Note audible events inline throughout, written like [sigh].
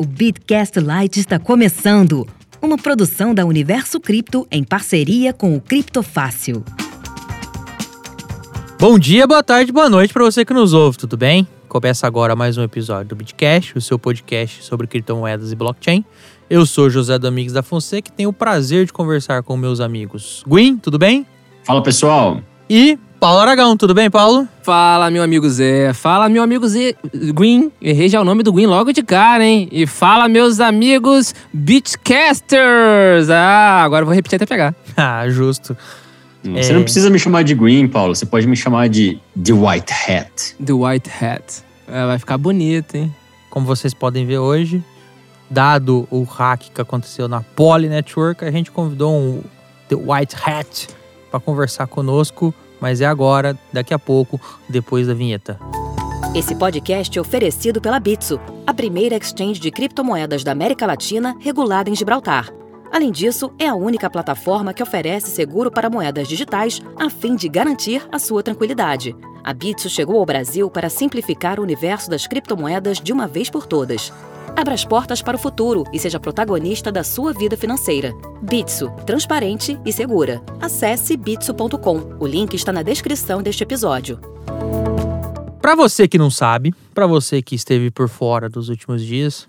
O Bitcast Lite está começando. Uma produção da Universo Cripto em parceria com o Criptofácil. Bom dia, boa tarde, boa noite para você que nos ouve, tudo bem? Começa agora mais um episódio do Bitcast, o seu podcast sobre criptomoedas e blockchain. Eu sou José Domingos da Fonseca e tenho o prazer de conversar com meus amigos. Gwyn, tudo bem? Fala pessoal. E Paulo Aragão, tudo bem, Paulo? Fala, meu amigo Zé. Fala, meu amigo Zé. Gwyn. Errei já o nome do Gwyn logo de cara, hein? E fala, meus amigos Beachcasters. Ah, agora eu vou repetir até pegar. [laughs] Ah, justo. Você é... não precisa me chamar de Green, Paulo. Você pode me chamar de The White Hat. The White Hat. É, vai ficar bonito, hein? Como vocês podem ver hoje, dado o hack que aconteceu na Poly Network, a gente convidou um The White Hat para conversar conosco mas é agora, daqui a pouco, depois da vinheta. Esse podcast é oferecido pela Bitso, a primeira exchange de criptomoedas da América Latina regulada em Gibraltar. Além disso, é a única plataforma que oferece seguro para moedas digitais a fim de garantir a sua tranquilidade. A Bitso chegou ao Brasil para simplificar o universo das criptomoedas de uma vez por todas. Abra as portas para o futuro e seja protagonista da sua vida financeira. Bitso, transparente e segura. Acesse bitso.com. O link está na descrição deste episódio. Para você que não sabe, para você que esteve por fora dos últimos dias,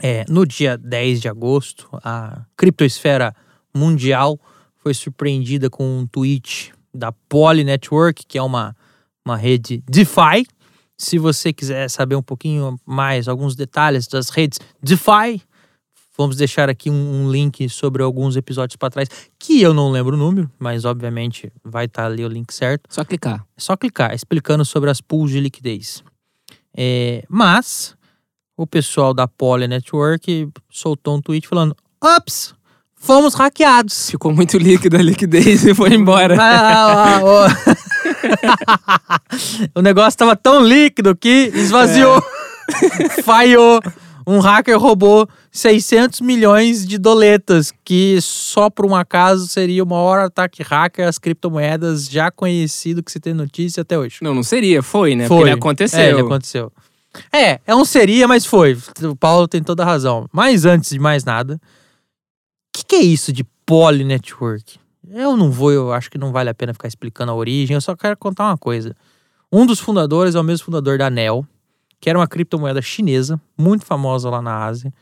é, no dia 10 de agosto, a criptosfera mundial foi surpreendida com um tweet da Poly Network, que é uma, uma rede DeFi, se você quiser saber um pouquinho mais, alguns detalhes das redes DeFi, vamos deixar aqui um, um link sobre alguns episódios para trás, que eu não lembro o número, mas obviamente vai estar tá ali o link certo. Só clicar. É só clicar, explicando sobre as pools de liquidez. É, mas o pessoal da Poly Network soltou um tweet falando: Ups! Fomos hackeados. Ficou muito líquido a liquidez [laughs] e foi embora. Ah, ah, [laughs] oh. [laughs] o negócio tava tão líquido que esvaziou. É. [laughs] Falhou. Um hacker roubou 600 milhões de doletas, que só por um acaso seria o maior ataque hacker às criptomoedas já conhecido que se tem notícia até hoje. Não, não seria, foi, né? Foi. Porque ele aconteceu. É, ele aconteceu. É, é um seria, mas foi. O Paulo tem toda a razão. Mas antes de mais nada, o que, que é isso de poly network? Eu não vou, eu acho que não vale a pena ficar explicando a origem, eu só quero contar uma coisa. Um dos fundadores é o mesmo fundador da NEL, que era uma criptomoeda chinesa, muito famosa lá na Ásia,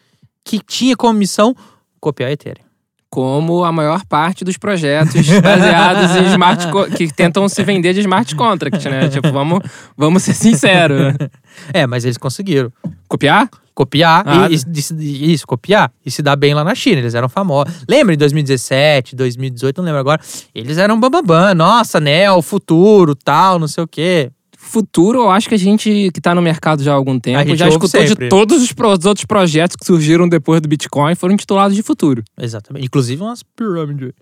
que tinha como missão copiar Ethereum. Como a maior parte dos projetos baseados em smart que tentam se vender de smart contract, né? Tipo, vamos, vamos ser sinceros. É, mas eles conseguiram. Copiar? copiar ah. e, e, isso, copiar e se dar bem lá na China. Eles eram famosos. Lembra em 2017, 2018, não lembro agora. Eles eram bambambam. Nossa, né? O futuro, tal, não sei o quê. Futuro, eu acho que a gente que tá no mercado já há algum tempo já escutou sempre. de todos os, os, outros projetos que surgiram depois do Bitcoin foram titulados de futuro. [laughs] Exatamente. Inclusive umas pirâmides.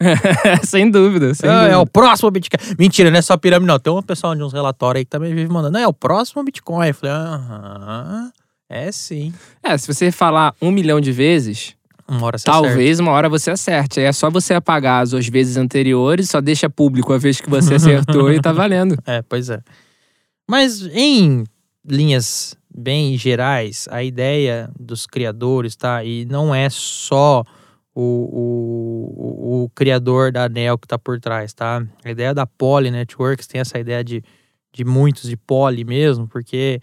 [laughs] sem dúvida, sem é, dúvida. é, o próximo Bitcoin. Mentira, não é só pirâmide, não. Tem um pessoal de uns relatórios aí que também vive mandando. Não, é o próximo Bitcoin. Eu falei, aham. É sim. É, se você falar um milhão de vezes, uma hora você talvez acerta. uma hora você acerte. Aí é só você apagar as vezes anteriores, só deixa público a vez que você [laughs] acertou e tá valendo. É, pois é. Mas em linhas bem gerais, a ideia dos criadores, tá? E não é só o, o, o criador da ANEL que tá por trás, tá? A ideia da Poly Networks tem essa ideia de, de muitos, de Poly mesmo, porque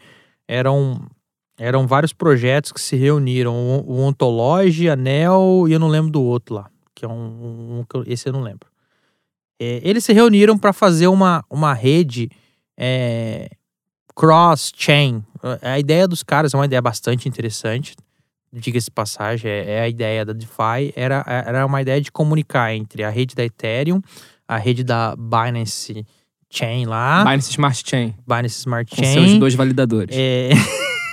eram eram vários projetos que se reuniram. O, Ontology, a NEL e eu não lembro do outro lá. Que é um. um esse eu não lembro. É, eles se reuniram para fazer uma, uma rede é, cross-chain. A ideia dos caras é uma ideia bastante interessante. Diga-se passagem, é, é, a ideia da DeFi. Era, era uma ideia de comunicar entre a rede da Ethereum, a rede da Binance Chain lá. Binance Smart Chain. Binance Smart Chain. Com seus dois validadores. É.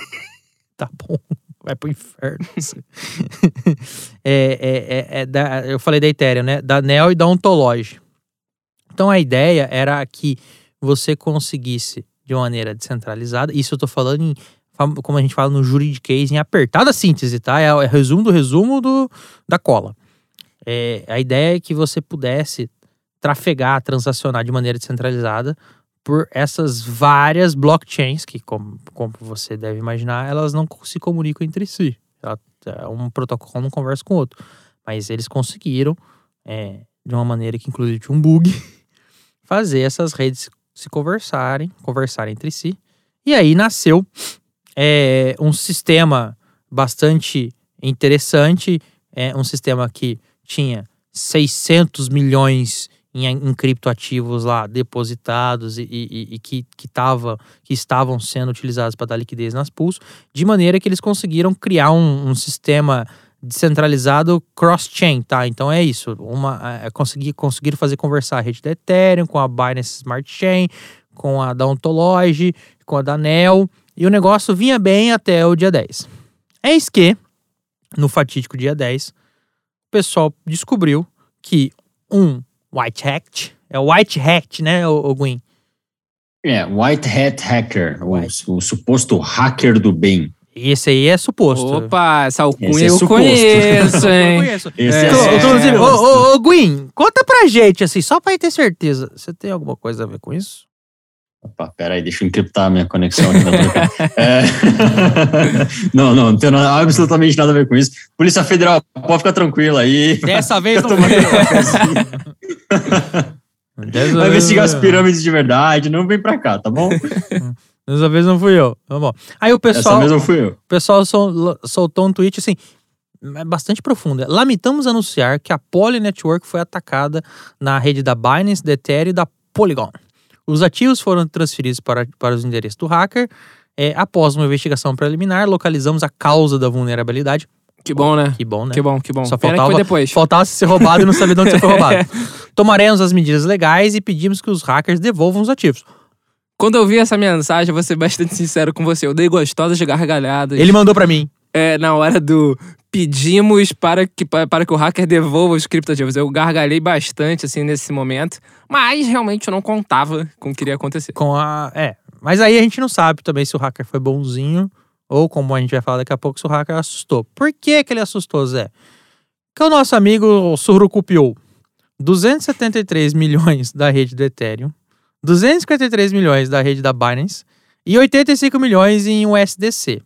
[laughs] tá bom, vai pro inferno. [laughs] é, é, é, é, da, eu falei da Ethereum, né? Da Neo e da Ontology. Então a ideia era que você conseguisse, de maneira descentralizada, isso eu tô falando em, como a gente fala no juridiquês, em apertada síntese, tá? É o resumo do resumo do, da cola. É, a ideia é que você pudesse trafegar, transacionar de maneira descentralizada por essas várias blockchains que, como, como você deve imaginar, elas não se comunicam entre si. É, Um protocolo não conversa com o outro. Mas eles conseguiram, é, de uma maneira que inclusive tinha um bug, [laughs] fazer essas redes se conversarem, conversarem entre si. E aí nasceu é, um sistema bastante interessante, é, um sistema que tinha 600 milhões em, em criptoativos lá depositados e, e- e que, que, tava, que estavam sendo utilizados para dar liquidez nas pools, de maneira que eles conseguiram criar um, um sistema descentralizado cross-chain, tá? Então é isso, uma, é, conseguir, conseguir fazer conversar a rede da Ethereum com a Binance Smart Chain, com a da Ontology, com a da Neo, e o negócio vinha bem até o dia 10. Eis que, no fatídico dia 10, o pessoal descobriu que um white hat, é o white hat, né, o, Gwen? É, White Hat Hacker, o, o suposto hacker do bem. E esse aí é suposto. Opa, essa alcunha Esse é eu conheço, [laughs] Eu hein? conheço. Esse É. é, suposto. ô, ô, ô, Gwen, conta pra gente, assim, só pra ter certeza. Você tem alguma coisa a ver com isso? Opa, peraí, deixa eu encriptar a minha conexão aqui. na. [laughs] É. [laughs] não, não, não tem nada- absolutamente nada a ver com isso. Polícia Federal, pode ficar tranquila aí. Dessa vez Eu não eu. Dessa Vai investigar as eu. pirâmides de verdade, não vem pra cá, tá bom? Dessa vez não fui eu. Tá bom. Aí o Essa pessoal, mesmo fui eu. o pessoal sol- soltou um tweet assim, é bastante profundo. Lamentamos anunciar que a Poly Network foi atacada na rede da Binance, da Ethereum e da Polygon. Os ativos foram transferidos para, para os endereços do hacker. É, após uma investigação preliminar, localizamos a causa da vulnerabilidade. Que bom, né? Que bom, né? Que bom, que bom. Só Pena faltava- foi depois. Faltava ser roubado e não saber de onde você foi [laughs] roubado. Tomaremos as medidas legais e pedimos que os hackers devolvam os ativos. Quando eu vi essa mensagem, eu vou ser bastante sincero com você. Eu dei gostosas gargalhadas. Ele mandou pra mim. É, na hora do pedimos para que, pa- para que o hacker devolva os criptoativos. Eu gargalhei bastante, assim, nesse momento. Mas realmente eu não contava com o que iria acontecer. Com a. É. Mas aí a gente não sabe também se o hacker foi bonzinho ou, como a gente vai falar daqui a pouco, se o hacker assustou. Por que, que ele assustou, Zé? Que o nosso amigo surrucupiou 273 milhões da rede do Ethereum, 253 milhões da rede da Binance e 85 milhões em USDC.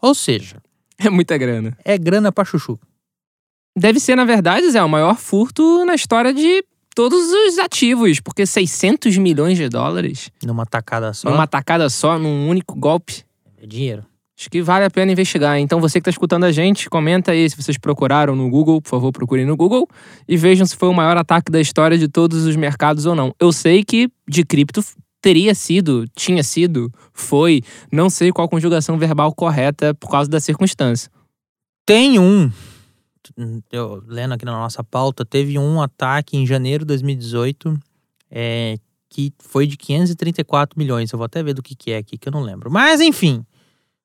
Ou seja, É muita grana. é grana pra chuchu. Deve ser, na verdade, Zé, o maior furto na história de todos os ativos. Porque 600 milhões de dólares Numa tacada só. numa tacada só, num único golpe. É dinheiro. Acho que vale a pena investigar. Então, você que está escutando a gente, comenta aí se vocês procuraram no Google, por favor, procurem no Google e vejam se foi o maior ataque da história de todos os mercados ou não. Eu sei que de cripto teria sido, tinha sido, foi, não sei qual conjugação verbal correta por causa da circunstância. Tem um, eu lendo aqui na nossa pauta, teve um ataque em janeiro de 2018 é, que foi de 534 milhões. Eu vou até ver do que, que é aqui, que eu não lembro. Mas enfim,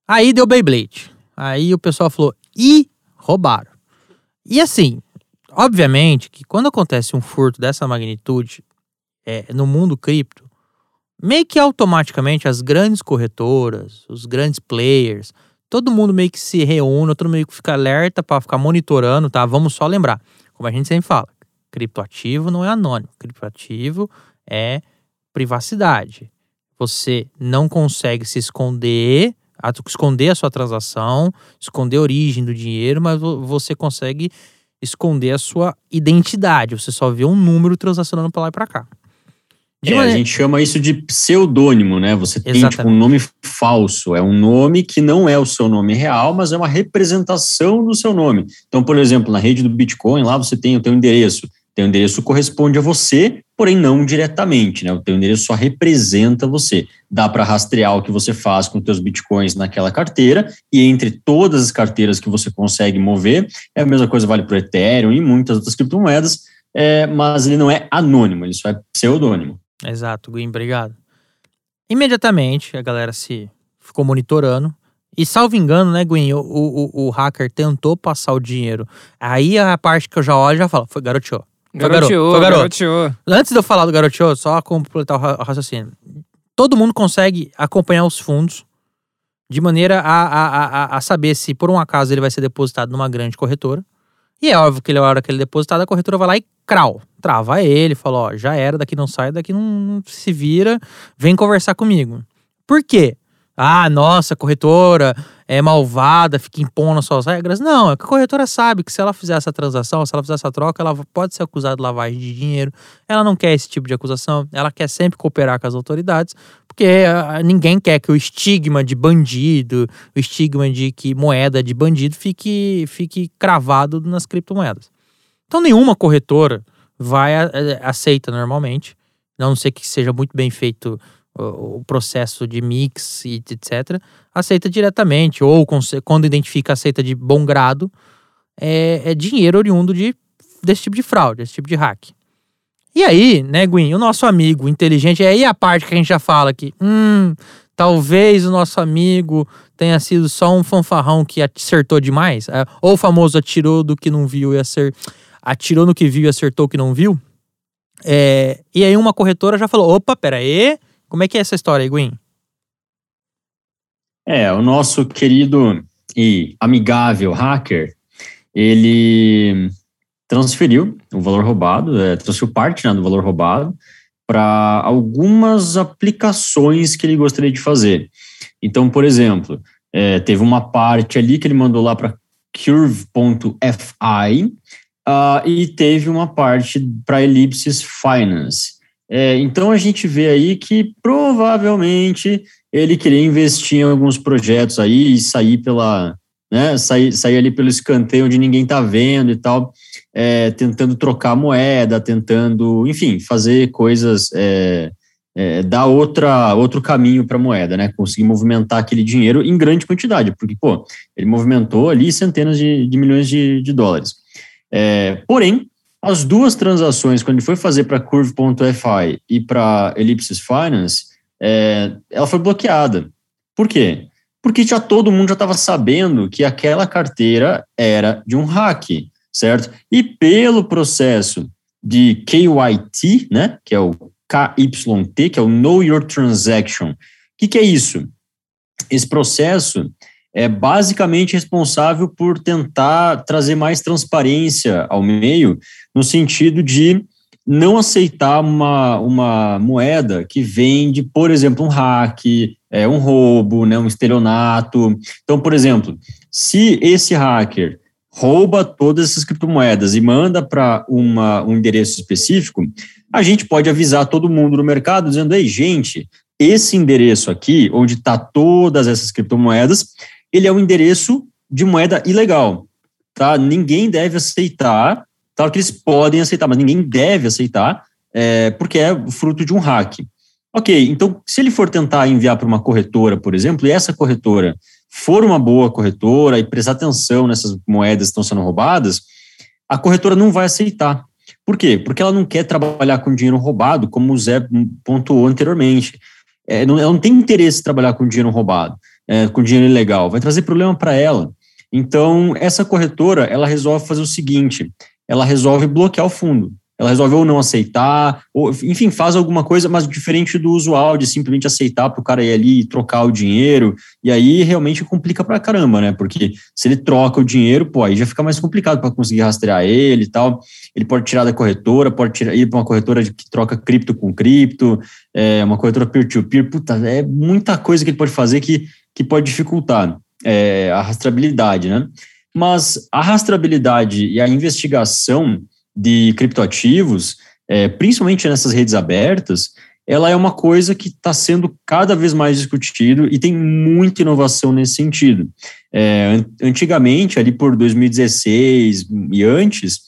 aí deu Beyblade. Aí o pessoal falou, e roubaram. E assim, obviamente que quando acontece um furto dessa magnitude é, no mundo cripto, meio que automaticamente as grandes corretoras, os grandes players, todo mundo meio que se reúne, todo mundo meio que fica alerta para ficar monitorando, tá? Vamos só lembrar, como a gente sempre fala, criptoativo não é anônimo, criptoativo é privacidade. Você não consegue se esconder, esconder a sua transação, esconder a origem do dinheiro, mas vo- você consegue esconder a sua identidade. Você só vê um número transacionando para lá e para cá. É, a maneira- gente chama isso de pseudônimo, né? Você tem tipo, um nome falso. É um nome que não é o seu nome real, mas é uma representação do seu nome. Então, por exemplo, na rede do Bitcoin, lá você tem o teu endereço. O teu endereço corresponde a você, porém não diretamente, né? O teu endereço só representa você. Dá para rastrear o que você faz com teus bitcoins naquela carteira e entre todas as carteiras que você consegue mover, é a mesma coisa vale para o Ethereum e muitas outras criptomoedas, é, mas ele não é anônimo, ele só é pseudônimo. Exato, Gui, obrigado. Imediatamente a galera se ficou monitorando. E salvo engano, né, Gwen, o, o, o hacker tentou passar o dinheiro. Aí a parte que eu já olho já falo, foi garoteou. Garoteou, garoto. garoteou. Antes de eu falar do garoteou, só completar o ra- o raciocínio. Todo mundo consegue acompanhar os fundos de maneira a, a, a, a- saber se por um acaso ele vai ser depositado numa grande corretora. E é óbvio que ele, a hora que ele depositar, a corretora vai lá e crau, trava ele, fala, ó, já era, daqui não sai, daqui não, não se vira, vem conversar comigo. Por quê? Ah, nossa, corretora é malvada, fica impondo as suas regras. Não, é que a corretora sabe que se ela fizer essa transação, se ela fizer essa troca, ela pode ser acusada de lavagem de dinheiro. Ela não quer esse tipo de acusação, ela quer sempre cooperar com as autoridades, porque uh, ninguém quer que o estigma de bandido, o estigma de que moeda de bandido fique, fique cravado nas criptomoedas. Então nenhuma corretora vai aceita normalmente, a não ser que seja muito bem feito o processo de mix e etc., aceita diretamente, ou quando identifica aceita de bom grado, é, é, dinheiro oriundo de, desse tipo de fraude, desse tipo de hack. E aí, né, Gwen, o nosso amigo inteligente, é aí a parte que a gente já fala que, hum, talvez o nosso amigo tenha sido só um fanfarrão que acertou demais, é, ou o famoso atirou do que não viu e acertou, atirou no que viu e acertou o que não viu. É, e aí uma corretora já falou, opa, pera aí, como é que é essa história Gwen? É, o nosso querido e amigável hacker, ele transferiu o valor roubado, é, transferiu parte né, do valor roubado para algumas aplicações que ele gostaria de fazer. Então, por exemplo, é, teve uma parte ali que ele mandou lá para curve.fi uh, e teve uma parte para Ellipsis Finance. É, então a gente vê aí que provavelmente ele queria investir em alguns projetos aí e sair pela, né, sair, sair ali pelo escanteio onde ninguém está vendo e tal, é, tentando trocar moeda, tentando, enfim, fazer coisas, é, é, dar outra, outro caminho para a moeda, né, conseguir movimentar aquele dinheiro em grande quantidade, porque, pô, ele movimentou ali centenas de, de milhões de, de dólares. É, porém, as duas transações, quando ele foi fazer para Curve.fi e para Ellipsis Finance, é, ela foi bloqueada. Por quê? Porque já todo mundo já estava sabendo que aquela carteira era de um hack, certo? E pelo processo de KYT, né, que é o KYT, que é o Know Your Transaction. O que, que é isso? Esse processo é basicamente responsável por tentar trazer mais transparência ao meio, no sentido de não aceitar uma, uma moeda que vende, por exemplo, um hack, é, um roubo, né, um estelionato. Então, por exemplo, se esse hacker rouba todas essas criptomoedas e manda para um endereço específico, a gente pode avisar todo mundo no mercado dizendo: ei, gente, esse endereço aqui, onde está todas essas criptomoedas, ele é um endereço de moeda ilegal, tá? Ninguém deve aceitar, claro que eles podem aceitar, mas ninguém deve aceitar, é, porque é fruto de um hack. Ok, então se ele for tentar enviar para uma corretora, por exemplo, e essa corretora for uma boa corretora e prestar atenção nessas moedas que estão sendo roubadas, a corretora não vai aceitar. Por quê? Porque ela não quer trabalhar com dinheiro roubado, como o Zé pontuou anteriormente. É, não, ela não tem interesse em trabalhar com dinheiro roubado é, com dinheiro ilegal, vai trazer problema para ela. Então, essa corretora, ela resolve fazer o seguinte, ela resolve bloquear o fundo. Ela resolve ou não aceitar, ou, enfim, faz alguma coisa, mas diferente do usual, de simplesmente aceitar para o cara ir ali e trocar o dinheiro, e aí realmente complica para caramba, né? Porque se ele troca o dinheiro, pô, aí já fica mais complicado para conseguir rastrear ele e tal. Ele pode tirar da corretora, pode tirar, ir para uma corretora que troca cripto com cripto, é, uma corretora peer-to-peer, -peer, puta, é muita coisa que ele pode fazer que que pode dificultar é, a rastreabilidade, né? Mas a rastreabilidade e a investigação de criptoativos, é, principalmente nessas redes abertas, ela é uma coisa que está sendo cada vez mais discutido e tem muita inovação nesse sentido. É, antigamente, ali por 2016 e antes,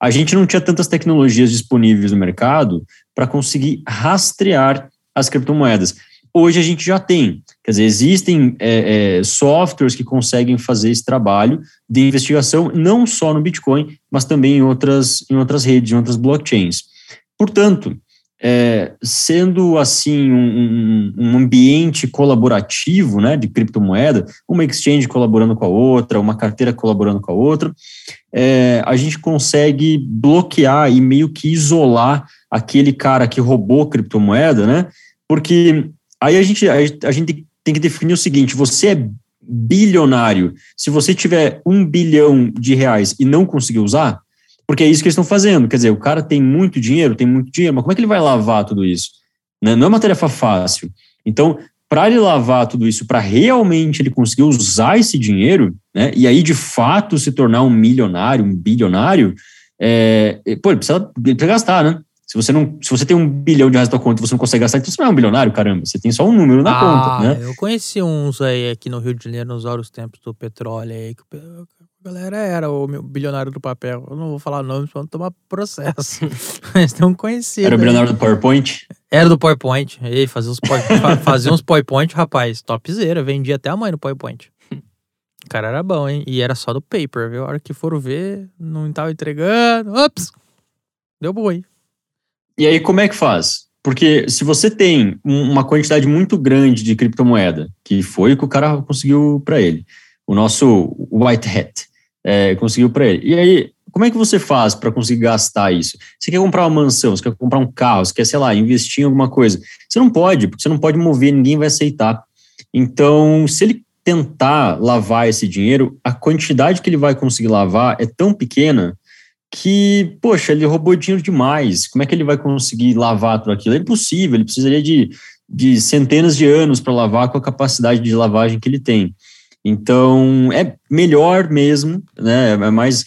a gente não tinha tantas tecnologias disponíveis no mercado para conseguir rastrear as criptomoedas hoje a gente já tem. Quer dizer, existem é, é, softwares que conseguem fazer esse trabalho de investigação, não só no Bitcoin, mas também em outras, em outras redes, em outras blockchains. Portanto, é, sendo assim um, um, ambiente colaborativo né, de criptomoeda, uma exchange colaborando com a outra, uma carteira colaborando com a outra, é, a gente consegue bloquear e meio que isolar aquele cara que roubou criptomoeda, né? Porque Aí a gente, a, gente tem que definir o seguinte: você é bilionário se você tiver um bilhão de reais e não conseguir usar? Porque é isso que eles estão fazendo. Quer dizer, o cara tem muito dinheiro, tem muito dinheiro, mas como é que ele vai lavar tudo isso? Né? Não é uma tarefa fácil. Então, para ele lavar tudo isso, para realmente ele conseguir usar esse dinheiro, né, e aí de fato se tornar um milionário, um bilionário, é, pô, ele precisa, ele precisa gastar, né? Se você, não, se você tem um bilhão de reais na conta e você não consegue gastar, então você não é um bilionário, caramba. Você tem só um número na ah, conta, né? Eu conheci uns aí aqui no Rio de Janeiro, nos vários tempos do petróleo aí, que a galera era o meu bilionário do papel. Eu não vou falar nome pra não tomar processo. [laughs] Mas um conhecido. Era o bilionário do PowerPoint? Era do PowerPoint. Ei, fazia uns, fazia uns PowerPoint, rapaz. Topzera. Vendia até a mãe no PowerPoint. O cara era bom, hein? E era só do paper, viu? A hora que foram ver, não tava entregando. Ops! Deu boi. E aí, como é que faz? Porque se você tem uma quantidade muito grande de criptomoeda, que foi o que o cara conseguiu para ele, o nosso white hat é, conseguiu para ele. E aí, como é que você faz para conseguir gastar isso? Você quer comprar uma mansão, você quer comprar um carro, você quer, sei lá, investir em alguma coisa. Você não pode, porque você não pode mover, ninguém vai aceitar. Então, se ele tentar lavar esse dinheiro, a quantidade que ele vai conseguir lavar é tão pequena que, poxa, ele roubou dinheiro demais. Como é que ele vai conseguir lavar tudo aquilo? É impossível, ele precisaria de, de centenas de anos para lavar com a capacidade de lavagem que ele tem. Então, é melhor mesmo, né? É mais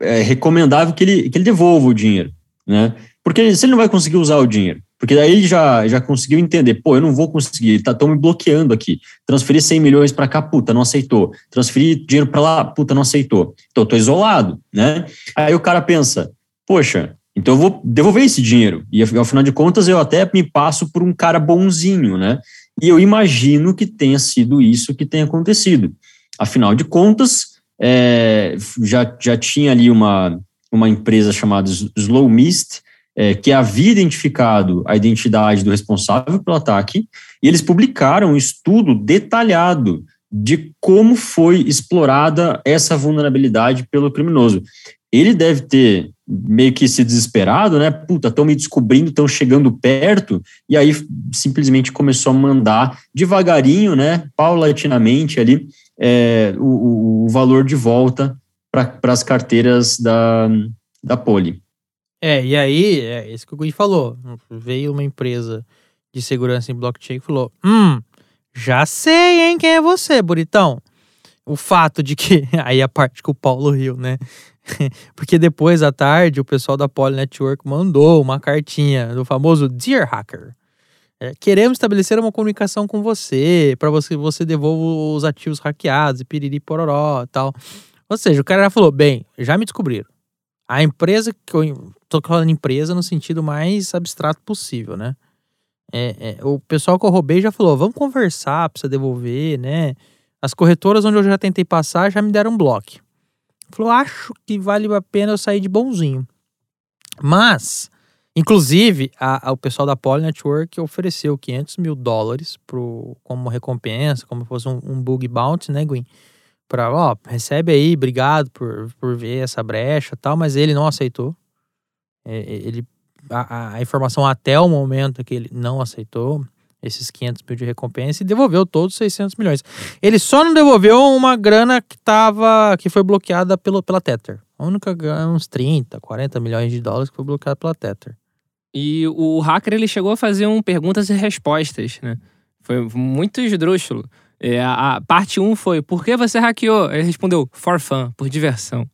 é recomendável que ele, que ele devolva o dinheiro, né? Porque se ele não vai conseguir usar o dinheiro, porque daí ele já, já conseguiu entender, pô, eu não vou conseguir, estão tá, me bloqueando aqui. Transferir 100 milhões para cá, puta, não aceitou. Transferir dinheiro para lá, puta, não aceitou. Então eu tô isolado, né? Aí o cara pensa, poxa, então eu vou devolver esse dinheiro. E afinal de contas eu até me passo por um cara bonzinho, né? E eu imagino que tenha sido isso que tenha acontecido. Afinal de contas, é, já, já tinha ali uma, uma empresa chamada Slow Mist, é, que havia identificado a identidade do responsável pelo ataque, e eles publicaram um estudo detalhado de como foi explorada essa vulnerabilidade pelo criminoso. Ele deve ter meio que se desesperado, né? Puta, estão me descobrindo, estão chegando perto, e aí simplesmente começou a mandar devagarinho, né? Paulatinamente ali, é, o, o valor de volta para as carteiras da, da Poli. É, e aí, é isso que o Gui falou. Veio uma empresa de segurança em blockchain e falou: Hum, já sei, hein, quem é você, bonitão. O fato de que. [laughs] Aí a parte que o Paulo riu, né? [laughs] Porque depois à tarde o pessoal da Poly Network mandou uma cartinha do famoso Dear Hacker. É, queremos estabelecer uma comunicação com você, para você você devolva os ativos hackeados e piriri pororó e tal. Ou seja, o cara já falou: bem, já me descobriram. A empresa que eu tô falando empresa no sentido mais abstrato possível, né? É, é, o pessoal que eu roubei já falou: vamos conversar, precisa devolver, né? As corretoras onde eu já tentei passar já me deram um bloco. Falou: acho que vale a pena eu sair de bonzinho. Mas, inclusive, a, a, o pessoal da Poly Network ofereceu 500 mil dólares pro, como recompensa, como se fosse um, um bug bounty, né, Gwen? Para ó, recebe aí, obrigado por, por ver essa brecha tal, mas ele não aceitou. É, é, ele, a, a, informação até o momento é que ele não aceitou esses 500 mil de recompensa e devolveu todos os 600 milhões. Ele só não devolveu uma grana que tava, que foi bloqueada pelo, pela Tether. A única uns 30, 40 milhões de dólares que foi bloqueada pela Tether. E o hacker ele chegou a fazer um perguntas e respostas, né? Foi muito esdrúxulo. É, a parte 1 um foi: Por que você hackeou? Ele respondeu: For fun, por diversão.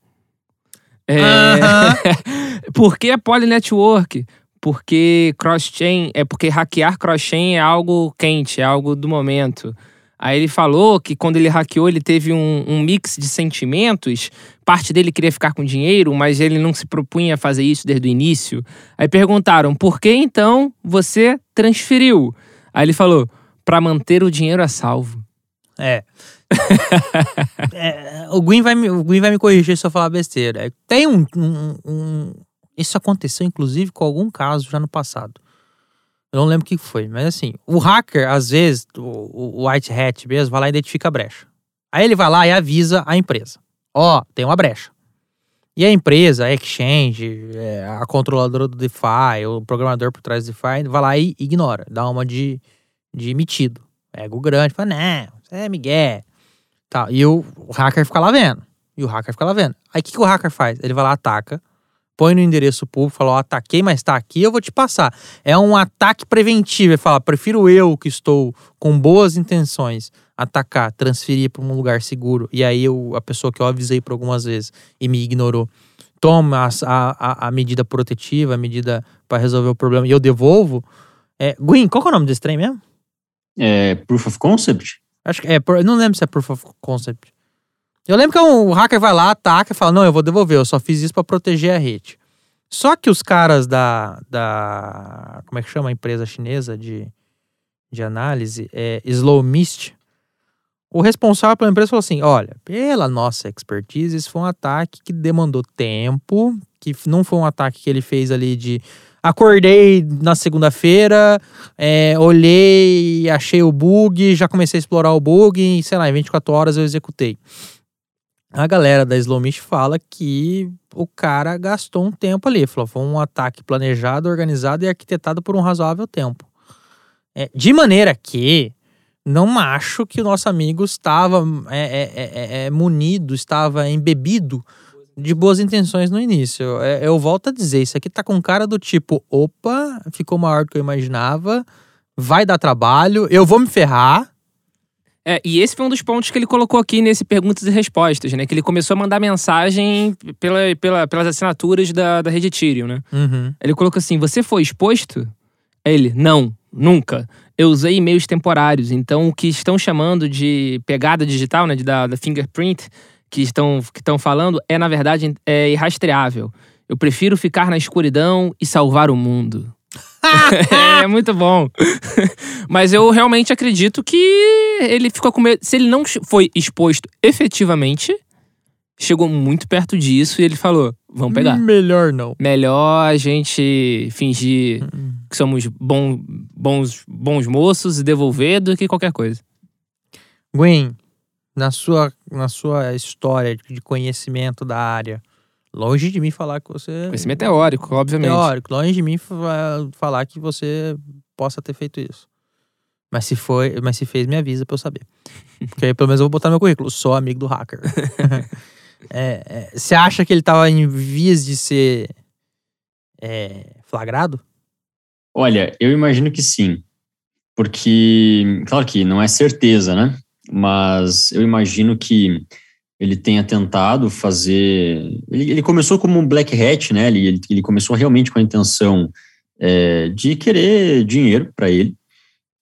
É, uh [laughs] -huh. por que Poly Network? Porque cross-chain, é porque hackear cross-chain é algo quente, é algo do momento. Aí ele falou que quando ele hackeou, ele teve um, um, mix de sentimentos. Parte dele queria ficar com dinheiro, mas ele não se propunha a fazer isso desde o início. Aí perguntaram: por que então você transferiu? Aí ele falou: para manter o dinheiro a salvo. É. é o, Gwen vai me, o Gwen vai me corrigir se eu falar besteira. Tem um, um, um, Isso aconteceu, inclusive, com algum caso já no passado. Eu não lembro o que foi, mas assim, o hacker, às vezes, o, o white hat mesmo, vai lá e identifica a brecha. Aí ele vai lá e avisa a empresa: Ó, oh, tem uma brecha. E a empresa, a exchange, é, a controladora do DeFi, o programador por trás do DeFi, vai lá e ignora, dá uma de, de emitido. Ego grande, fala, não, é Miguel. Tá, e o, o hacker fica lá vendo. E o hacker fica lá vendo. Aí o que, que o hacker faz? Ele vai lá, ataca, põe no endereço público, fala, ó, ataquei, mas tá aqui, eu vou te passar. É um ataque preventivo. Ele fala, prefiro eu que estou com boas intenções atacar, transferir para um lugar seguro. E aí eu, a pessoa que eu avisei por algumas vezes e me ignorou, toma a, a, a medida protetiva, a medida para resolver o problema e eu devolvo. É, Gwyn, qual é o nome desse trem mesmo? É Proof of Concept? Acho que é, não lembro se é Proof of Concept. Eu lembro que o hacker vai lá, ataca e fala: Não, eu vou devolver, eu só fiz isso pra proteger a rede. Só que os caras da. da como é que chama a empresa chinesa de, de análise? É Slow Mist. O responsável pela empresa falou assim: Olha, pela nossa expertise, isso foi um ataque que demandou tempo, que não foi um ataque que ele fez ali de. Acordei na segunda-feira, é, olhei, achei o bug, já comecei a explorar o bug e, sei lá, em 24 horas eu executei. A galera da Slowmist fala que o cara gastou um tempo ali. Falou, foi um ataque planejado, organizado e arquitetado por um razoável tempo. É, de maneira que não acho que o nosso amigo estava é, é, é, é, munido, estava embebido de boas intenções no início. É, eu volto a dizer, isso aqui tá com cara do tipo, opa, ficou maior do que eu imaginava, vai dar trabalho, eu vou me ferrar. É, e esse foi um dos pontos que ele colocou aqui nesse perguntas e respostas, né? Que ele começou a mandar mensagem pela, pela, pelas assinaturas da, da rede Ethereum, né? Uhum. Ele colocou assim: Você foi exposto? Aí ele: Não, nunca. Eu usei e-mails temporários. Então, o que estão chamando de pegada digital, né? De, da, da fingerprint, que estão, que estão falando, é, na verdade, é irrastreável. Eu prefiro ficar na escuridão e salvar o mundo. [laughs] é muito bom. [laughs] Mas eu realmente acredito que ele ficou com medo. Se ele não foi exposto efetivamente, chegou muito perto disso e ele falou: vamos pegar. Melhor não. Melhor a gente fingir que somos bom, bons, bons moços e devolver do que qualquer coisa. Gwen, na sua, na sua história de conhecimento da área, longe de mim falar que você. Conhecimento teórico, obviamente. teórico, longe de mim fa- falar que você possa ter feito isso. Mas se foi, mas se fez, me avisa pra eu saber. Porque aí pelo menos eu vou botar no meu currículo. Sou amigo do hacker. [laughs] É, é, Você acha que ele tava em vias de ser é, flagrado? Olha, eu imagino que sim. Porque, claro que não é certeza, né? Mas eu imagino que ele tenha tentado fazer. Ele, ele começou como um black hat, né? Ele, ele, começou realmente com a intenção é, de querer dinheiro para ele.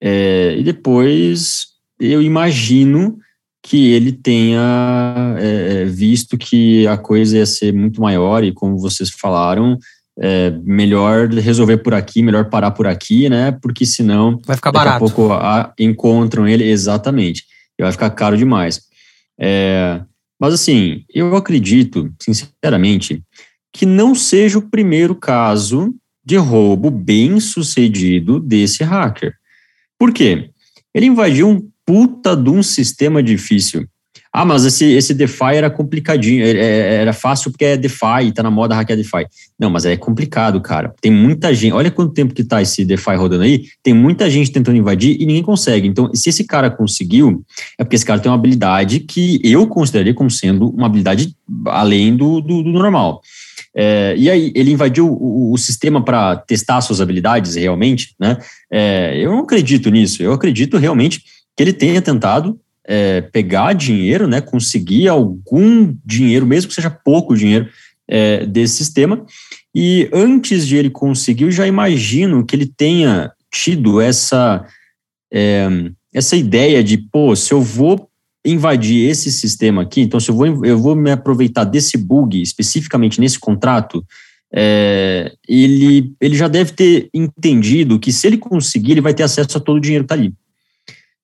É, e depois eu imagino que ele tenha é, é, visto que a coisa ia ser muito maior e, como vocês falaram, é, melhor resolver por aqui, melhor parar por aqui, né? Porque senão Vai ficar daqui barato. a pouco a- encontram ele exatamente e vai ficar caro demais. É, mas assim, eu acredito, sinceramente, que não seja o primeiro caso de roubo bem sucedido desse hacker. Por quê? Ele invadiu um puta de um sistema difícil. Ah, mas esse, esse DeFi era complicadinho, é- é- era fácil porque é DeFi, tá na moda hackear DeFi. Não, mas é complicado, cara. Tem muita gente, olha quanto tempo que tá esse DeFi rodando aí, tem muita gente tentando invadir e ninguém consegue. Então, se esse cara conseguiu, é porque esse cara tem uma habilidade que eu consideraria como sendo uma habilidade além do, do, do normal. É, e aí, ele invadiu o, o sistema para testar suas habilidades realmente, né? É, eu não acredito nisso. Eu acredito realmente que ele tenha tentado é, pegar dinheiro, né? Conseguir algum dinheiro, mesmo que seja pouco dinheiro, é, desse sistema. E antes de ele conseguir, eu já imagino que ele tenha tido essa, é, essa ideia de, pô, se eu vou invadir esse sistema aqui, então se eu vou, eu vou me aproveitar desse bug especificamente nesse contrato, é, ele, ele já deve ter entendido que se ele conseguir, ele vai ter acesso a todo o dinheiro que está ali.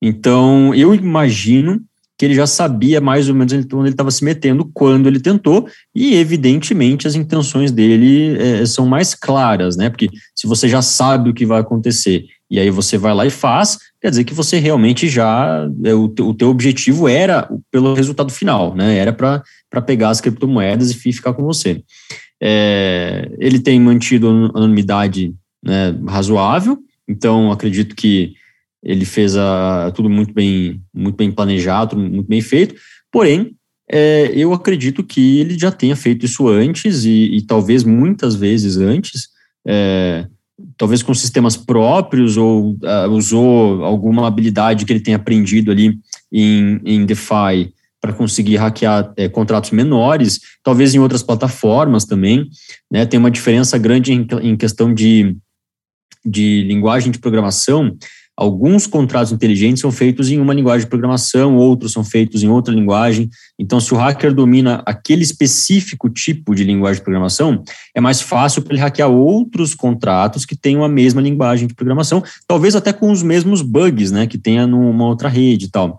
Então, eu imagino que ele já sabia mais ou menos onde ele estava se metendo quando ele tentou, e evidentemente as intenções dele é, são mais claras, né? Porque se você já sabe o que vai acontecer e aí você vai lá e faz, quer dizer que você realmente já é, o, teu, o teu objetivo era pelo resultado final, né? Era para pegar as criptomoedas e fi- ficar com você. É, ele tem mantido a anonimidade né, razoável, então acredito que ele fez a, tudo muito bem, muito bem planejado, muito bem feito, porém, é, eu acredito que ele já tenha feito isso antes e, e talvez muitas vezes antes, é, talvez com sistemas próprios ou uh, usou alguma habilidade que ele tenha aprendido ali em, em DeFi para conseguir hackear é, contratos menores, talvez em outras plataformas também, né, tem uma diferença grande em, em questão de, de linguagem de programação, Alguns contratos inteligentes são feitos em uma linguagem de programação, outros são feitos em outra linguagem. Então, se o hacker domina aquele específico tipo de linguagem de programação, é mais fácil para ele hackear outros contratos que tenham a mesma linguagem de programação, talvez até com os mesmos bugs, né, que tenha numa outra rede e tal.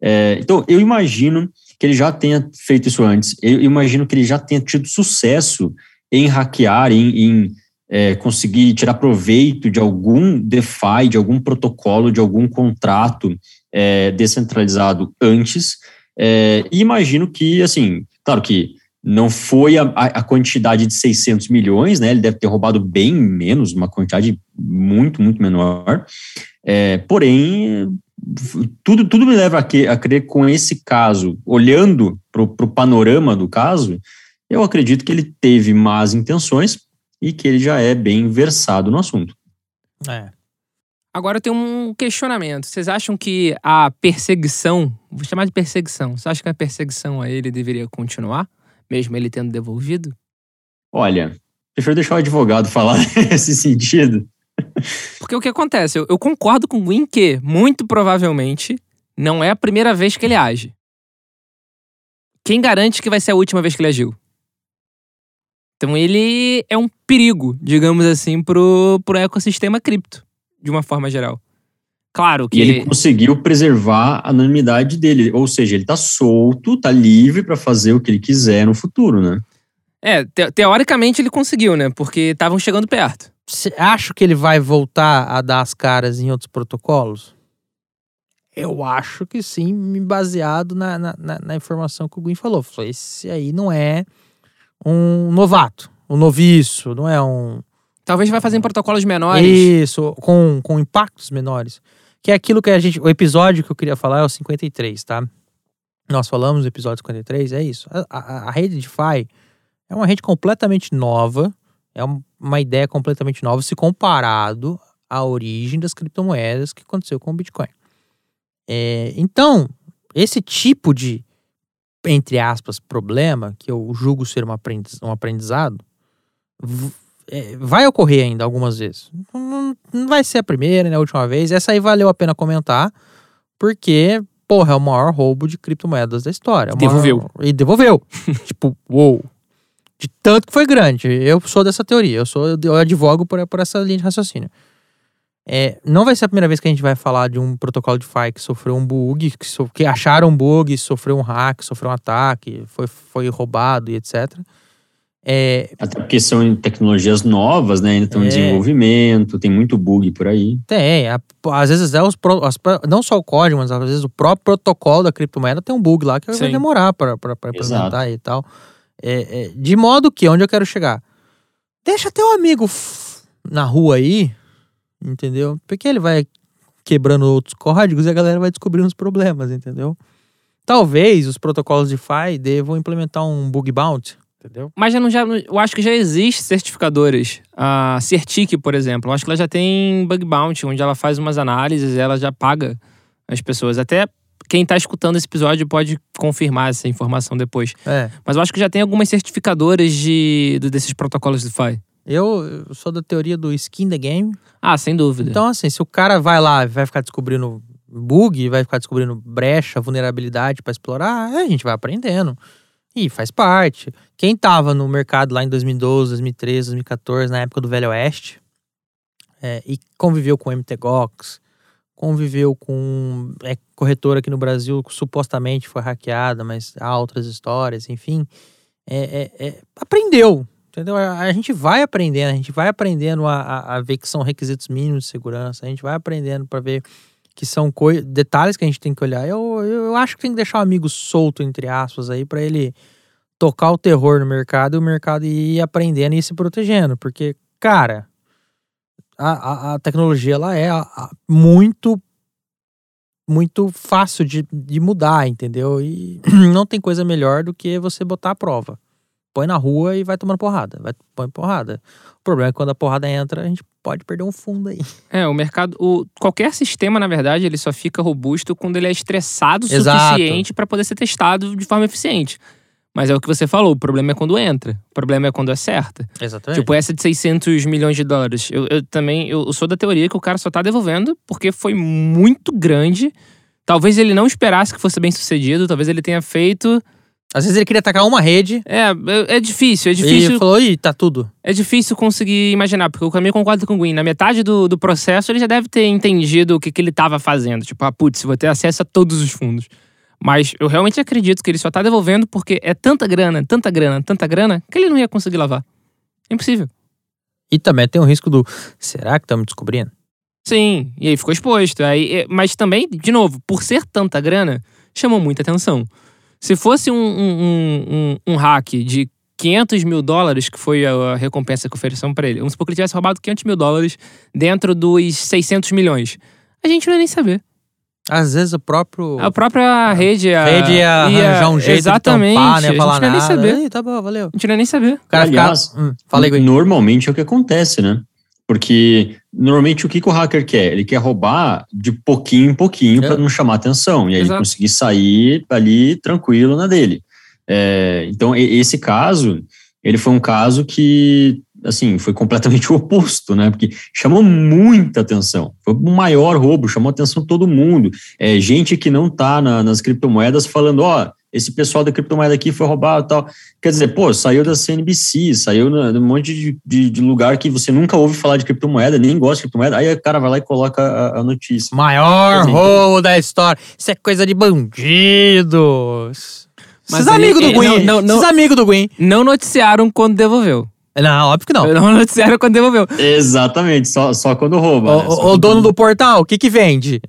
É, então, eu imagino que ele já tenha feito isso antes. Eu imagino que ele já tenha tido sucesso em hackear, em, em é, conseguir tirar proveito de algum DeFi, de algum protocolo, de algum contrato é, descentralizado antes. É, e imagino que, assim, claro que não foi a, a, quantidade de 600 milhões, né? Ele deve ter roubado bem menos, uma quantidade muito, muito menor. É, porém, tudo, tudo me leva a, que, a crer com esse caso, olhando para o panorama do caso, eu acredito que ele teve más intenções, e que ele já é bem versado no assunto. É. Agora eu tenho um questionamento. Vocês acham que a perseguição, vou chamar de perseguição, vocês acham que a perseguição a ele deveria continuar, mesmo ele tendo devolvido? Olha, prefiro deixar o advogado [laughs] falar nesse sentido. Porque o que acontece? Eu, eu concordo com o Win que, muito provavelmente, não é a primeira vez que ele age. Quem garante que vai ser a última vez que ele agiu? Então ele é um perigo, digamos assim, pro, pro ecossistema cripto, de uma forma geral. Claro que. E ele conseguiu preservar a anonimidade dele. Ou seja, ele tá solto, tá livre para fazer o que ele quiser no futuro, né? É, te teoricamente ele conseguiu, né? Porque estavam chegando perto. Acho que ele vai voltar a dar as caras em outros protocolos? Eu acho que sim, baseado na, na, na informação que o Gui falou. Esse aí não é um novato, um noviço, não é um. Talvez vai fazer em protocolos menores. Isso, com, com impactos menores. Que é aquilo que a gente. O episódio que eu queria falar é o 53, tá? Nós falamos no episódio 53, é isso. A, a, a rede DeFi é uma rede completamente nova, é uma ideia completamente nova se comparado à origem das criptomoedas que aconteceu com o Bitcoin. É, então, esse tipo de entre aspas, problema, que eu julgo ser um aprendizado, é, vai ocorrer ainda algumas vezes. Não, vai ser a primeira, né, a última vez. Essa aí valeu a pena comentar, porque, porra, é o maior roubo de criptomoedas da história. É devolveu. Maior... E devolveu. [laughs] tipo, uou. De tanto que foi grande. Eu sou dessa teoria. Eu sou eu advogo por, por essa linha de raciocínio. É, não vai ser a primeira vez que a gente vai falar de um protocolo de FI que sofreu um bug, que, so, que acharam um bug, sofreu um hack, sofreu um ataque, foi, foi roubado e etc. É, Até porque são tecnologias novas, né? Ainda estão é, em desenvolvimento, tem muito bug por aí. Tem, a, às vezes é os, as, não só o código, mas às vezes o próprio protocolo da criptomoeda tem um bug lá que Sim. vai demorar para implementar e tal. É, é, de modo que, onde eu quero chegar? Deixa teu amigo na rua aí, entendeu? Porque ele vai quebrando outros códigos e a galera vai descobrindo os problemas, entendeu? Talvez os protocolos de FI devam implementar um bug bounty, entendeu? Mas já não, já, eu acho que já existe certificadoras. A Certic, por exemplo, eu acho que ela já tem bug bounty, onde ela faz umas análises e ela já paga as pessoas. Até quem está escutando esse episódio pode confirmar essa informação depois. É. Mas eu acho que já tem algumas certificadoras de, desses protocolos de FI. Eu, sou da teoria do skin the game. Ah, sem dúvida. Então, assim, se o cara vai lá vai ficar descobrindo bug, vai ficar descobrindo brecha, vulnerabilidade para explorar, a gente vai aprendendo. E faz parte. Quem tava no mercado lá em 2012, 2013, 2014, na época do Velho Oeste, é, e conviveu com MTGOX, conviveu com é, corretora aqui no Brasil que supostamente foi hackeada, mas há outras histórias, enfim, é, é, é aprendeu. Entendeu? A, gente vai aprendendo, a gente vai aprendendo a, a, a ver que são requisitos mínimos de segurança, a gente vai aprendendo para ver que são detalhes que a gente tem que olhar. Eu, eu acho que tem que deixar o amigo solto, entre aspas, aí, para ele tocar o terror no mercado e o mercado ir aprendendo e se protegendo. Porque, cara, a, a, a tecnologia ela é muito muito fácil de, de mudar, entendeu? E [clears throat] não tem coisa melhor do que você botar a prova. Põe na rua e vai tomando porrada. Vai põe porrada. O problema é que quando a porrada entra, a gente pode perder um fundo aí. É, o mercado. O, qualquer sistema, na verdade, ele só fica robusto quando ele é estressado o suficiente para poder ser testado de forma eficiente. Mas é o que você falou, o problema é quando entra. O problema é quando acerta. Exatamente. Tipo, essa de 600 milhões de dólares. Eu, eu também eu, eu sou da teoria que o cara só tá devolvendo porque foi muito grande. Talvez ele não esperasse que fosse bem sucedido, talvez ele tenha feito. Às vezes ele queria atacar uma rede É, é, é difícil, é e difícil. falou, ih, tá tudo. É difícil conseguir imaginar, porque eu também concordo com o Gwen. Na metade do, do processo, ele já deve ter entendido o que, que ele estava fazendo. Tipo, ah, putz, vou ter acesso a todos os fundos. Mas eu realmente acredito que ele só tá devolvendo porque é tanta grana, tanta grana, tanta grana, que ele não ia conseguir lavar. Impossível. E também tem o risco do, será que estamos descobrindo? Sim, e aí ficou exposto. Aí, é, mas também, de novo, por ser tanta grana, chamou muita atenção. Se fosse um, um, um, um- hack de 500 mil dólares, que foi a recompensa que ofereceram pra ele, vamos supor que ele tivesse roubado 500 mil dólares dentro dos 600 milhões. A gente não ia nem saber. Às vezes o próprio... A própria rede ia, A rede ia arranjar um jeito exatamente, de tampar, né? a gente Falar não ia nem nada. saber. Ih, tá bom, valeu. A gente não ia nem saber. O cara Aliás, fica... Hum, falei. Normalmente é o que acontece, né? Porque normalmente o que, que o hacker quer? Ele quer roubar de pouquinho em pouquinho É. para não chamar atenção e aí ele conseguir sair ali tranquilo na dele. É, então, esse caso, ele foi um caso que, assim, foi completamente o [laughs] oposto, né? Porque chamou muita atenção. Foi o maior roubo, chamou a atenção de todo mundo. É, gente que não tá na- nas criptomoedas falando, ó, esse pessoal da criptomoeda aqui foi roubado e tal. Quer dizer, pô, saiu da CNBC, saiu na- num monte de, de, de lugar que você nunca ouve falar de criptomoeda, nem gosta de criptomoeda, aí o cara vai lá e coloca a, a notícia. Maior Exemplo. roubo da história. Isso é coisa de bandidos. Mas Esses aí- amigos do Gwen. não- não- Esses amigos do Gwen. Não noticiaram quando devolveu. Não, óbvio que não. Não noticiaram quando devolveu. Exatamente, só, só quando rouba. O, né? Só o- dono do portal, o que que vende?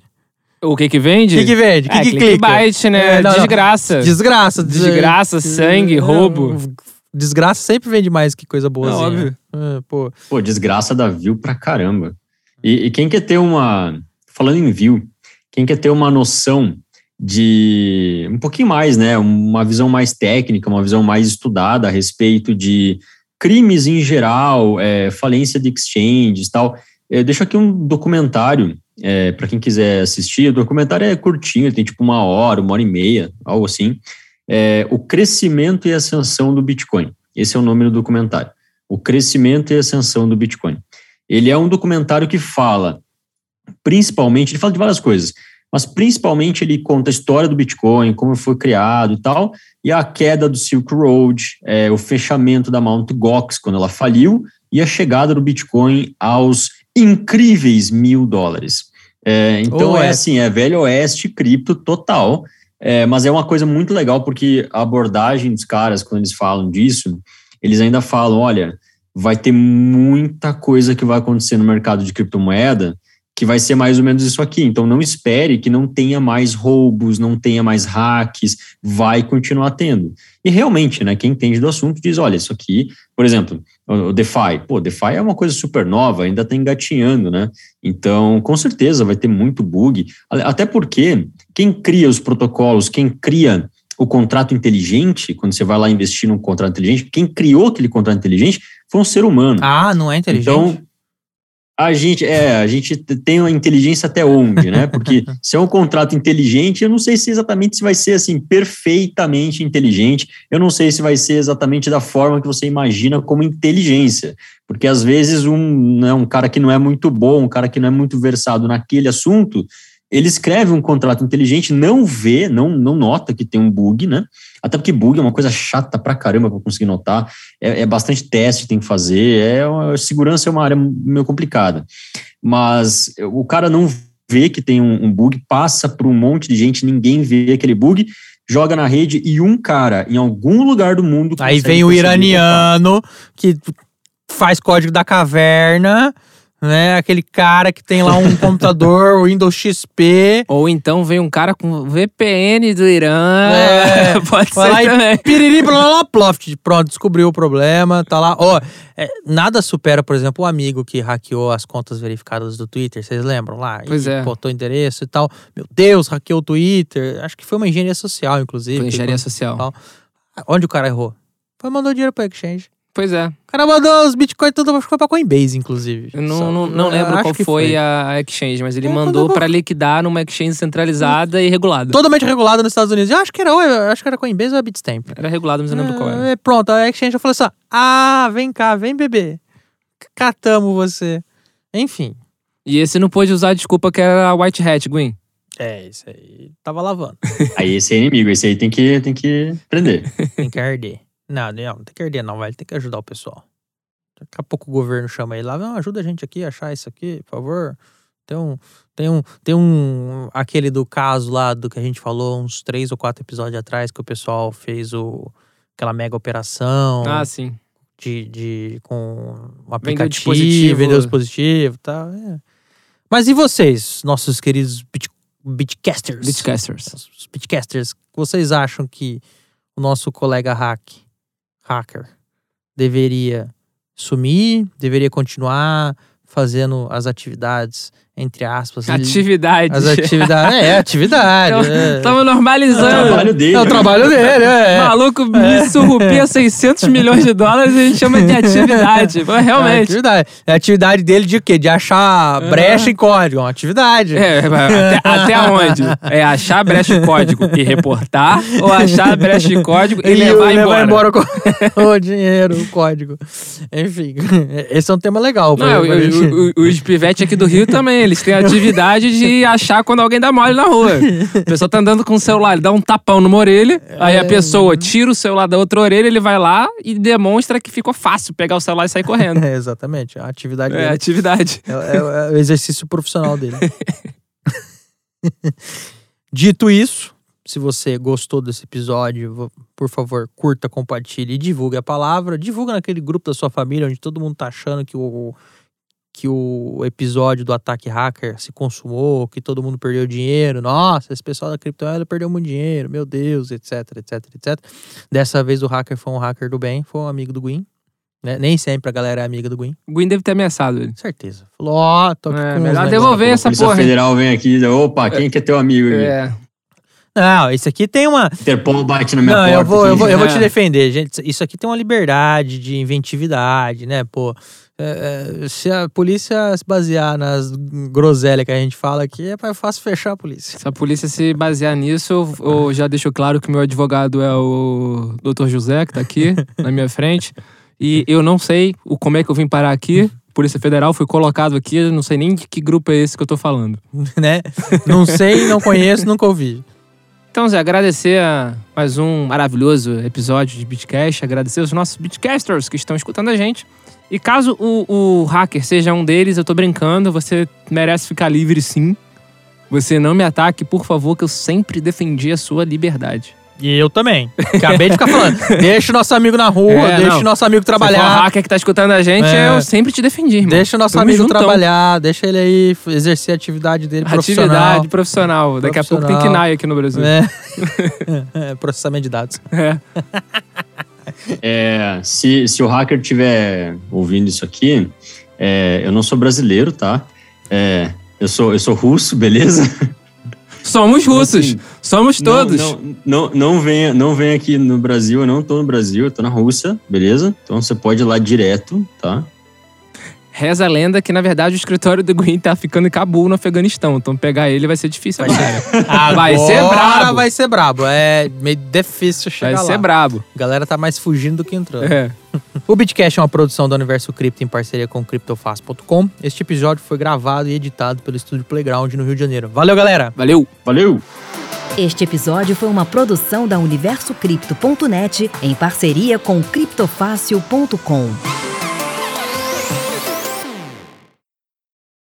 O que que O vende? que que vende? O que é, que clica? né? É, não, não. Desgraça. Desgraça. Desgraça, sangue, É, roubo. Desgraça sempre vende mais que coisa boa. É óbvio. pô. Pô, desgraça dá view pra caramba. E, e quem quer ter uma. Falando em view, quem quer ter uma noção de. Um pouquinho mais, né? Uma visão mais técnica, uma visão mais estudada a respeito de crimes em geral, é, falência de exchanges e tal. Eu deixo aqui um documentário é, para quem quiser assistir. O documentário é curtinho, tem tipo uma hora, uma hora e meia, algo assim. É, o crescimento e ascensão do Bitcoin. Esse é o nome do documentário. O crescimento e ascensão do Bitcoin. Ele é um documentário que fala, principalmente, ele fala de várias coisas, mas principalmente ele conta a história do Bitcoin, como foi criado e tal, e a queda do Silk Road, é, o fechamento da Mt. Gox quando ela faliu, e a chegada do Bitcoin aos incríveis mil dólares. É, então é é. assim, é velho oeste cripto total, é, mas é uma coisa muito legal porque a abordagem dos caras, quando eles falam disso, eles ainda falam, olha, vai ter muita coisa que vai acontecer no mercado de criptomoeda que vai ser mais ou menos isso aqui. Então não espere que não tenha mais roubos, não tenha mais hacks, vai continuar tendo. E realmente, né, quem entende do assunto diz, olha, isso aqui, por exemplo, o DeFi, pô, DeFi é uma coisa super nova, ainda está engatinhando, né? Então, com certeza vai ter muito bug, até porque quem cria os protocolos, quem cria o contrato inteligente, quando você vai lá investir num contrato inteligente, quem criou aquele contrato inteligente foi um ser humano. Ah, não é inteligente? Então, a gente, é, a gente tem uma inteligência até onde, né? Porque [laughs] se é um contrato inteligente, eu não sei se exatamente se vai ser assim perfeitamente inteligente. Eu não sei se vai ser exatamente da forma que você imagina como inteligência, porque às vezes um, né, um cara que não é muito bom, um cara que não é muito versado naquele assunto, ele escreve um contrato inteligente, não vê, não, não nota que tem um bug, né? Até porque bug é uma coisa chata pra caramba para conseguir notar. É, é bastante teste que tem que fazer. É uma, segurança é uma área meio complicada. Mas o cara não vê que tem um, um bug, passa por um monte de gente, ninguém vê aquele bug, joga na rede e um cara em algum lugar do mundo. Aí vem o iraniano que faz código da caverna. Né? Aquele cara que tem lá um [laughs] computador Windows XP. Ou então vem um cara com VPN do Irã. É, [laughs] Pode ser lá e piriri, blá, ploft. Pronto, descobriu o problema, tá lá. Ó, é, nada supera, por exemplo, o amigo que hackeou as contas verificadas do Twitter, vocês lembram lá? Pois e é. botou endereço e tal. Meu Deus, hackeou o Twitter. Acho que foi uma engenharia social, inclusive. Foi engenharia social. tal. Onde o cara errou? Foi mandou dinheiro pra exchange. Pois é. O cara mandou os bitcoins tudo foi pra Coinbase, inclusive. Eu não, Só- não, não eu lembro qual que foi, A, exchange, mas ele É, mandou pra liquidar numa exchange centralizada e regulada. Totalmente regulado nos Estados Unidos. Eu acho que era, eu acho que era Coinbase ou a Bitstamp. Era regulado, mas eu não lembro qual era. É, pronto, a Exchange falou assim: ah, vem cá, vem beber. Catamos você. Enfim. E esse não pôde usar a desculpa que era a White Hat, Gwen. É, isso aí. Tava lavando. [laughs] Aí esse é inimigo, esse aí tem que, tem que prender. [laughs] Tem que arder. Não, não, tem que arder, não, vai. Tem que ajudar o pessoal. Daqui a pouco o governo chama ele lá, não, ajuda a gente aqui a achar isso aqui, por favor. Tem um. Tem um. Tem um. Aquele do caso lá do que a gente falou uns três ou quatro episódios atrás, que o pessoal fez o. Aquela mega operação. Ah, sim. de, de com um aplicativo, dispositivo. vendeu dispositivo e tal. é. Mas e vocês, nossos queridos bit, bitcasters? Bitcasters. Os bitcasters, vocês acham que o nosso colega hack, hacker. Deveria sumir, deveria continuar fazendo as atividades, entre aspas, Atividade. as atividades, é, atividade. Então, é. Tava É o normalizando. trabalho dele. É o trabalho dele, é. é. Maluco me surrupia 600 milhões de dólares e a gente chama de atividade. Mas É realmente. atividade. É a atividade dele de quê? De achar brecha em código. É uma atividade. É, até, [laughs] até onde? É achar brecha de código e reportar ou achar brecha de código e, E levar, embora? embora o, [laughs] o dinheiro, o código. Enfim, [laughs] esse é um tema legal. Não, o- o- os pivetes aqui do Rio também, eles têm a atividade de [laughs] achar quando alguém dá mole na rua. A pessoa tá andando com o celular, ele dá um tapão numa orelha, aí É. a pessoa tira o celular da outra orelha, ele vai lá e demonstra que ficou fácil pegar o celular e sair correndo. [laughs] É, exatamente, a atividade É, dele. atividade. É, é- é o exercício profissional dele. [laughs] Dito isso, se você gostou desse episódio, por favor, curta, compartilhe e divulgue a palavra. Divulga naquele grupo da sua família onde todo mundo tá achando que o, que o episódio do ataque hacker se consumou, que todo mundo perdeu dinheiro. Nossa, esse pessoal da criptomoeda perdeu muito dinheiro, meu Deus, etc, etc, etc. Dessa vez o hacker foi um hacker do bem, foi um amigo do Gwyn. né? Nem sempre a galera é amiga do Gwyn. O Gwyn deve ter ameaçado ele. Certeza. Falou, ó, tô aqui É, com melhor devolver A essa Polícia porra. hein? Federal vem aqui, opa, quem que é teu amigo aqui? É. Não, isso aqui tem uma. Interpol bate na minha Não, porta. eu vou, eu vou, eu vou É. te defender, gente. Isso aqui tem uma liberdade de inventividade, né? Pô, é, é, se a polícia se basear nas groselhas que a gente fala aqui, é mais fácil fechar a polícia. Se a polícia se basear nisso, eu, eu já deixo claro que o meu advogado é o Dr. José, que tá aqui [laughs] na minha frente. E eu não sei o, como é que eu vim parar aqui. Polícia Federal fui colocado aqui, eu não sei nem de que grupo é esse que eu tô falando. [laughs] né? Não sei, não conheço, nunca ouvi. Então, Zé, agradecer a mais um maravilhoso episódio de Bitcast, agradecer os nossos Bitcasters que estão escutando a gente. E caso o, o hacker seja um deles, eu tô brincando, você merece ficar livre sim. Você não me ataque, por favor, que eu sempre defendi a sua liberdade. E eu também. Acabei de ficar falando. [laughs] Deixa o nosso amigo na rua, É, deixa não. o nosso amigo Se for trabalhar. hacker que tá escutando a gente, É. eu sempre te defendi, irmão. Deixa o nosso Tamo amigo trabalhar, deixa ele aí exercer a atividade dele profissional. Atividade profissional. Daqui a pouco tem Profissional. KNAI aqui no Brasil. É. [laughs] [laughs] É, processamento de dados. É. É, se, se o hacker estiver ouvindo isso aqui, é, eu não sou brasileiro, tá? É, eu, sou, eu sou russo, beleza? Somos Então, russos. assim, Somos todos. Não, não, não, não, venha, não venha aqui no Brasil, eu não tô no Brasil, eu tô na Rússia, beleza? Então você pode ir lá direto, tá? Reza a lenda que, na verdade, o escritório do Green tá ficando em Cabul, no Afeganistão. Então pegar ele vai ser difícil Vai agora. [laughs] Vai ser brabo. vai ser brabo. É meio difícil chegar Vai lá. ser brabo. A galera tá mais fugindo do que entrando. É. [laughs] O Bitcast é uma produção do Universo Cripto em parceria com CryptoFast.com. Este episódio foi gravado e editado pelo Estúdio Playground no Rio de Janeiro. Valeu, galera! Valeu. Valeu! Este episódio foi uma produção da UniversoCripto.net em parceria com CryptoFácil.com.